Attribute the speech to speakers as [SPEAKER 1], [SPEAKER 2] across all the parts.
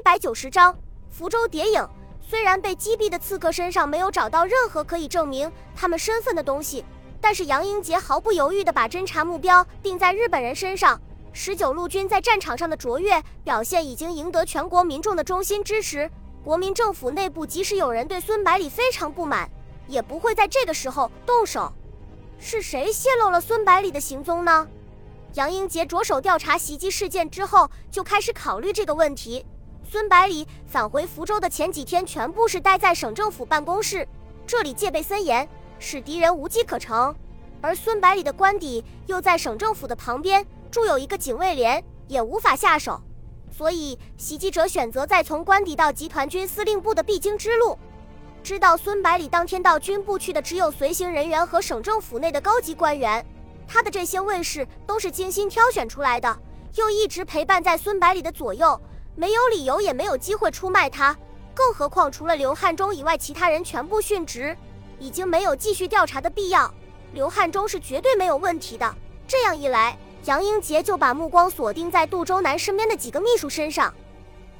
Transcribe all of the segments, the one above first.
[SPEAKER 1] 一百九十章福州谍影。虽然被击毙的刺客身上没有找到任何可以证明他们身份的东西，但是杨英杰毫不犹豫地把侦查目标定在日本人身上。十九路军在战场上的卓越表现已经赢得全国民众的衷心支持。国民政府内部即使有人对孙百里非常不满，也不会在这个时候动手。是谁泄露了孙百里的行踪呢？杨英杰着手调查袭击事件之后，就开始考虑这个问题。孙百里返回福州的前几天，全部是待在省政府办公室，这里戒备森严，使敌人无机可乘。而孙百里的官邸又在省政府的旁边，驻有一个警卫连，也无法下手。所以袭击者选择在从官邸到集团军司令部的必经之路。知道孙百里当天到军部去的只有随行人员和省政府内的高级官员。他的这些卫士都是精心挑选出来的，又一直陪伴在孙百里的左右，没有理由也没有机会出卖他。更何况除了刘汉忠以外，其他人全部殉职，已经没有继续调查的必要。刘汉忠是绝对没有问题的。这样一来，杨英杰就把目光锁定在杜周南身边的几个秘书身上。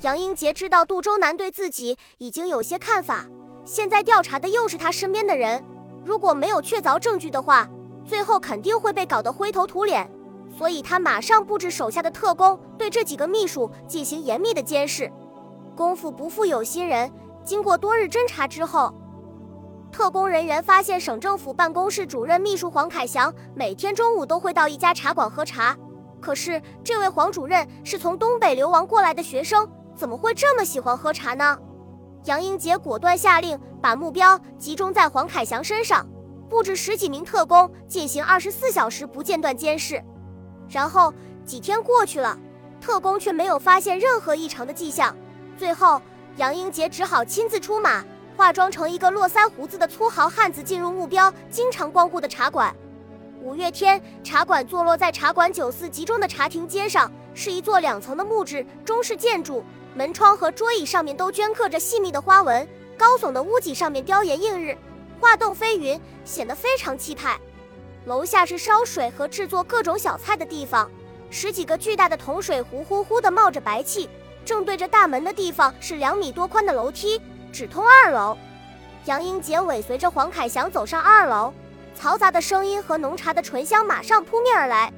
[SPEAKER 1] 杨英杰知道杜周南对自己已经有些看法，现在调查的又是他身边的人，如果没有确凿证据的话。最后肯定会被搞得灰头土脸，所以他马上布置手下的特工对这几个秘书进行严密的监视。功夫不负有心人，经过多日侦查之后，特工人员发现省政府办公室主任秘书黄凯翔每天中午都会到一家茶馆喝茶。可是这位黄主任是从东北流亡过来的学生，怎么会这么喜欢喝茶呢？杨英杰果断下令，把目标集中在黄凯翔身上。布置十几名特工进行二十四小时不间断监视，然后几天过去了，特工却没有发现任何异常的迹象。最后，杨英杰只好亲自出马，化妆成一个络腮胡子的粗豪汉子，进入目标经常光顾的茶馆。五月天茶馆坐落在茶馆九四集中的茶亭街上，是一座两层的木质中式建筑，门窗和桌椅上面都镌刻着细密的花纹，高耸的屋脊上面雕檐映日。画栋飞云，显得非常气派。楼下是烧水和制作各种小菜的地方，十几个巨大的铜水壶呼呼地冒着白气。正对着大门的地方是两米多宽的楼梯，只通二楼。杨英杰尾随着黄凯翔走上二楼，嘈杂的声音和浓茶的醇香马上扑面而来。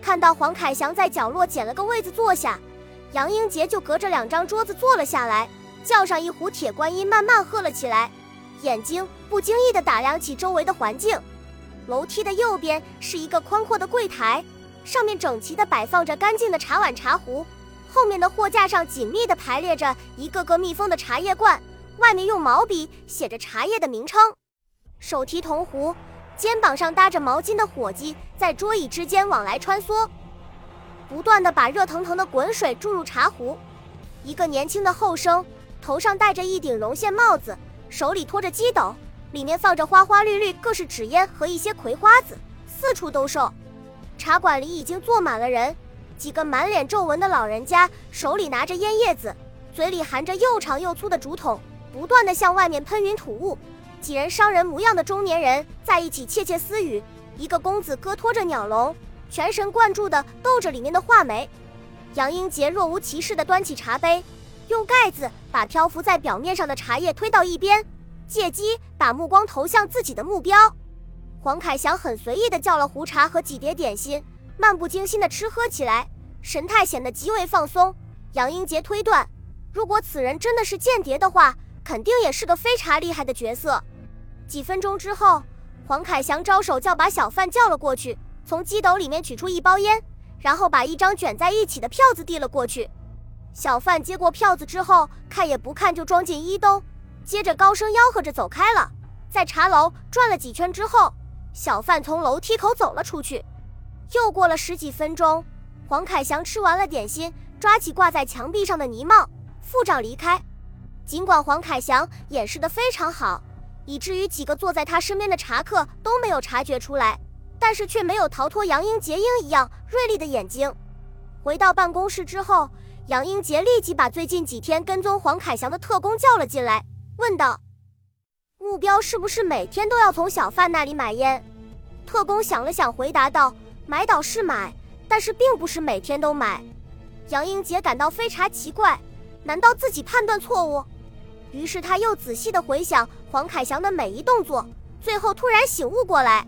[SPEAKER 1] 看到黄凯翔在角落捡了个位子坐下，杨英杰就隔着两张桌子坐了下来，叫上一壶铁观音，慢慢喝了起来。眼睛不经意地打量起周围的环境，楼梯的右边是一个宽阔的柜台，上面整齐地摆放着干净的茶碗茶壶，后面的货架上紧密地排列着一个个密封的茶叶罐，外面用毛笔写着茶叶的名称。手提铜壶，肩膀上搭着毛巾的伙计在桌椅之间往来穿梭，不断地把热腾腾的滚水注入茶壶。一个年轻的后生，头上戴着一顶绒线帽子。手里托着鸡斗，里面放着花花绿绿各式纸烟和一些葵花籽，四处兜售。茶馆里已经坐满了人，几个满脸皱纹的老人家手里拿着烟叶子，嘴里含着又长又粗的竹筒，不断的向外面喷云吐雾。几人商人模样的中年人在一起窃窃私语，一个公子哥拖着鸟笼，全神贯注的逗着里面的画眉。杨英杰若无其事的端起茶杯。用盖子把漂浮在表面上的茶叶推到一边，借机把目光投向自己的目标。黄凯翔很随意地叫了壶茶和几碟点心，漫不经心地吃喝起来，神态显得极为放松。杨英杰推断，如果此人真的是间谍的话，肯定也是个非常厉害的角色。几分钟之后，黄凯翔招手叫把小贩叫了过去，从机斗里面取出一包烟，然后把一张卷在一起的票子递了过去。小贩接过票子之后，看也不看就装进衣兜，接着高声吆喝着走开了。在茶楼转了几圈之后，小贩从楼梯口走了出去。又过了十几分钟，黄凯翔吃完了点心，抓起挂在墙壁上的泥帽，付账离开。尽管黄凯翔掩饰得非常好，以至于几个坐在他身边的茶客都没有察觉出来，但是却没有逃脱杨英杰鹰一样锐利的眼睛。回到办公室之后。杨英杰立即把最近几天跟踪黄凯翔的特工叫了进来，问道：“目标是不是每天都要从小贩那里买烟？”特工想了想，回答道：“买倒是买，但是并不是每天都买。”杨英杰感到非常奇怪，难道自己判断错误？于是他又仔细地回想黄凯翔的每一动作，最后突然醒悟过来。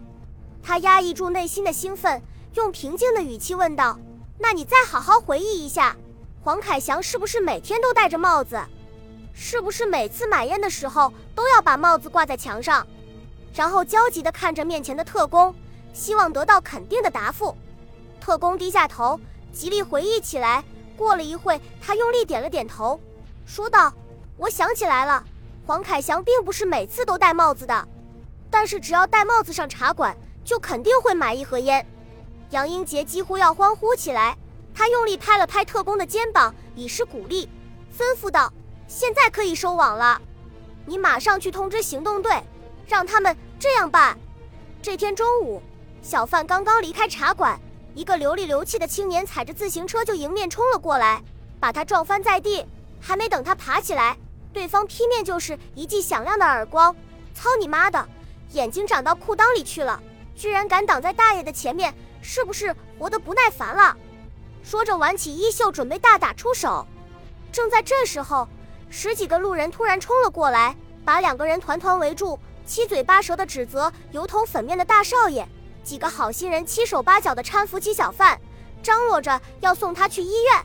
[SPEAKER 1] 他压抑住内心的兴奋，用平静的语气问道：“那你再好好回忆一下，黄凯翔是不是每天都戴着帽子？是不是每次买烟的时候都要把帽子挂在墙上？”然后焦急地看着面前的特工，希望得到肯定的答复。特工低下头，极力回忆起来。过了一会，他用力点了点头，说道：“我想起来了，黄凯翔并不是每次都戴帽子的，但是只要戴帽子上茶馆。”就肯定会买一盒烟，杨英杰几乎要欢呼起来。他用力拍了拍特工的肩膀，以示鼓励，吩咐道：“现在可以收网了，你马上去通知行动队，让他们这样办。”这天中午，小范刚刚离开茶馆，一个流里流气的青年踩着自行车就迎面冲了过来，把他撞翻在地。还没等他爬起来，对方劈面就是一记响亮的耳光。操你妈的，眼睛长到裤裆里去了！居然敢挡在大爷的前面，是不是活得不耐烦了？说着，挽起衣袖，准备大打出手。正在这时候，十几个路人突然冲了过来，把两个人团团围住，七嘴八舌的指责油头粉面的大少爷。几个好心人七手八脚的搀扶起小贩，张罗着要送他去医院。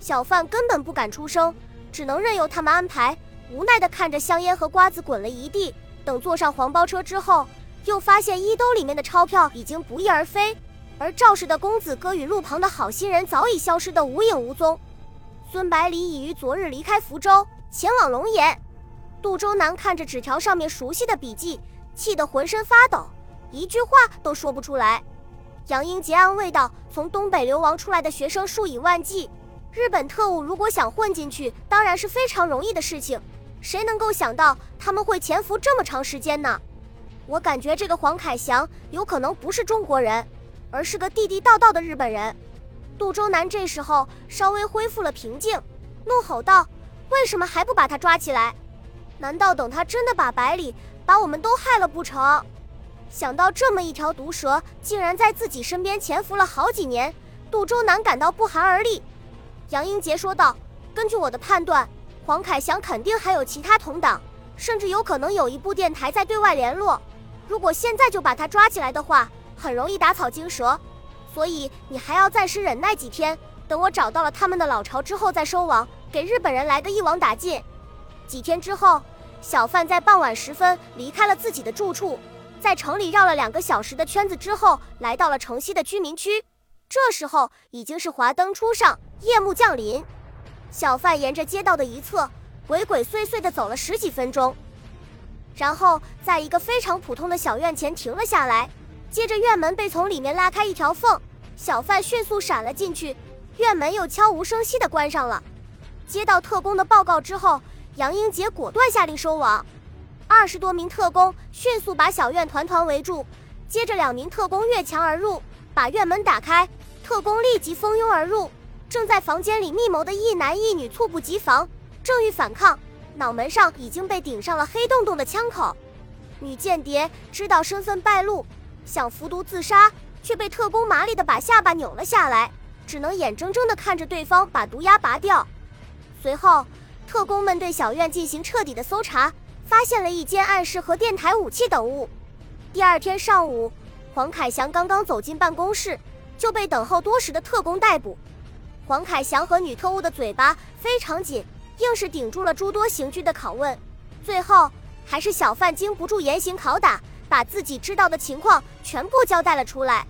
[SPEAKER 1] 小贩根本不敢出声，只能任由他们安排，无奈的看着香烟和瓜子滚了一地。等坐上黄包车之后。又发现衣兜里面的钞票已经不翼而飞，而肇事的公子哥与路旁的好心人早已消失得无影无踪。孙百里已于昨日离开福州，前往龙岩。杜周南看着纸条上面熟悉的笔迹，气得浑身发抖，一句话都说不出来。杨英杰安慰道：“从东北流亡出来的学生数以万计，日本特务如果想混进去，当然是非常容易的事情。谁能够想到他们会潜伏这么长时间呢？”我感觉这个黄凯翔有可能不是中国人，而是个地地道道的日本人。杜周南这时候稍微恢复了平静，怒吼道：“为什么还不把他抓起来？难道等他真的把百里把我们都害了不成？”想到这么一条毒蛇竟然在自己身边潜伏了好几年，杜周南感到不寒而栗。杨英杰说道：“根据我的判断，黄凯翔肯定还有其他同党，甚至有可能有一部电台在对外联络。”如果现在就把他抓起来的话，很容易打草惊蛇，所以你还要暂时忍耐几天，等我找到了他们的老巢之后再收网，给日本人来个一网打尽。几天之后，小贩在傍晚时分离开了自己的住处，在城里绕了两个小时的圈子之后，来到了城西的居民区。这时候已经是华灯初上，夜幕降临。小贩沿着街道的一侧，鬼鬼祟祟地走了十几分钟。然后在一个非常普通的小院前停了下来，接着院门被从里面拉开一条缝，小贩迅速闪了进去，院门又悄无声息地关上了。接到特工的报告之后，杨英杰果断下令收网，二十多名特工迅速把小院团团围住，接着两名特工越墙而入，把院门打开，特工立即蜂拥而入，正在房间里密谋的一男一女猝不及防，正欲反抗。脑门上已经被顶上了黑洞洞的枪口，女间谍知道身份败露，想服毒自杀，却被特工麻利的把下巴扭了下来，只能眼睁睁的看着对方把毒牙拔掉。随后，特工们对小院进行彻底的搜查，发现了一间暗室和电台武器等物。第二天上午，黄凯翔刚刚走进办公室，就被等候多时的特工逮捕。黄凯翔和女特务的嘴巴非常紧。硬是顶住了诸多刑具的拷问，最后还是小范经不住严刑拷打，把自己知道的情况全部交代了出来。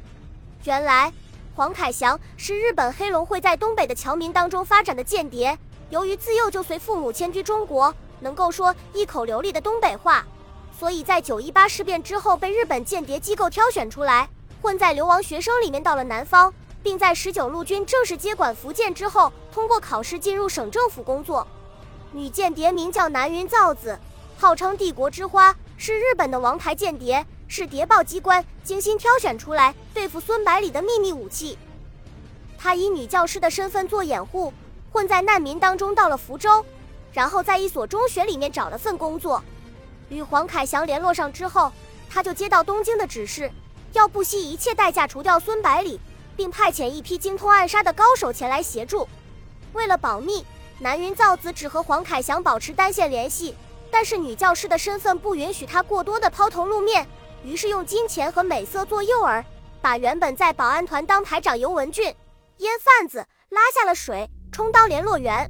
[SPEAKER 1] 原来黄凯翔是日本黑龙会在东北的侨民当中发展的间谍，由于自幼就随父母迁居中国，能够说一口流利的东北话，所以在九一八事变之后被日本间谍机构挑选出来，混在流亡学生里面到了南方，并在十九路军正式接管福建之后。通过考试进入省政府工作，女间谍名叫南云造子，号称帝国之花，是日本的王牌间谍，是谍报机关精心挑选出来对付孙百里的秘密武器。她以女教师的身份做掩护，混在难民当中到了福州，然后在一所中学里面找了份工作。与黄凯翔联络上之后，他就接到东京的指示，要不惜一切代价除掉孙百里，并派遣一批精通暗杀的高手前来协助。为了保密，南云造子只和黄凯翔保持单线联系，但是女教师的身份不允许他过多的抛头露面，于是用金钱和美色做诱饵，把原本在保安团当排长尤文俊、烟贩子拉下了水，充当联络员。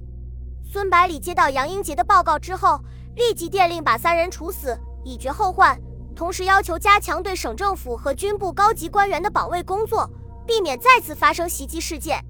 [SPEAKER 1] 孙百里接到杨英杰的报告之后，立即电令把三人处死，以绝后患。同时要求加强对省政府和军部高级官员的保卫工作，避免再次发生袭击事件。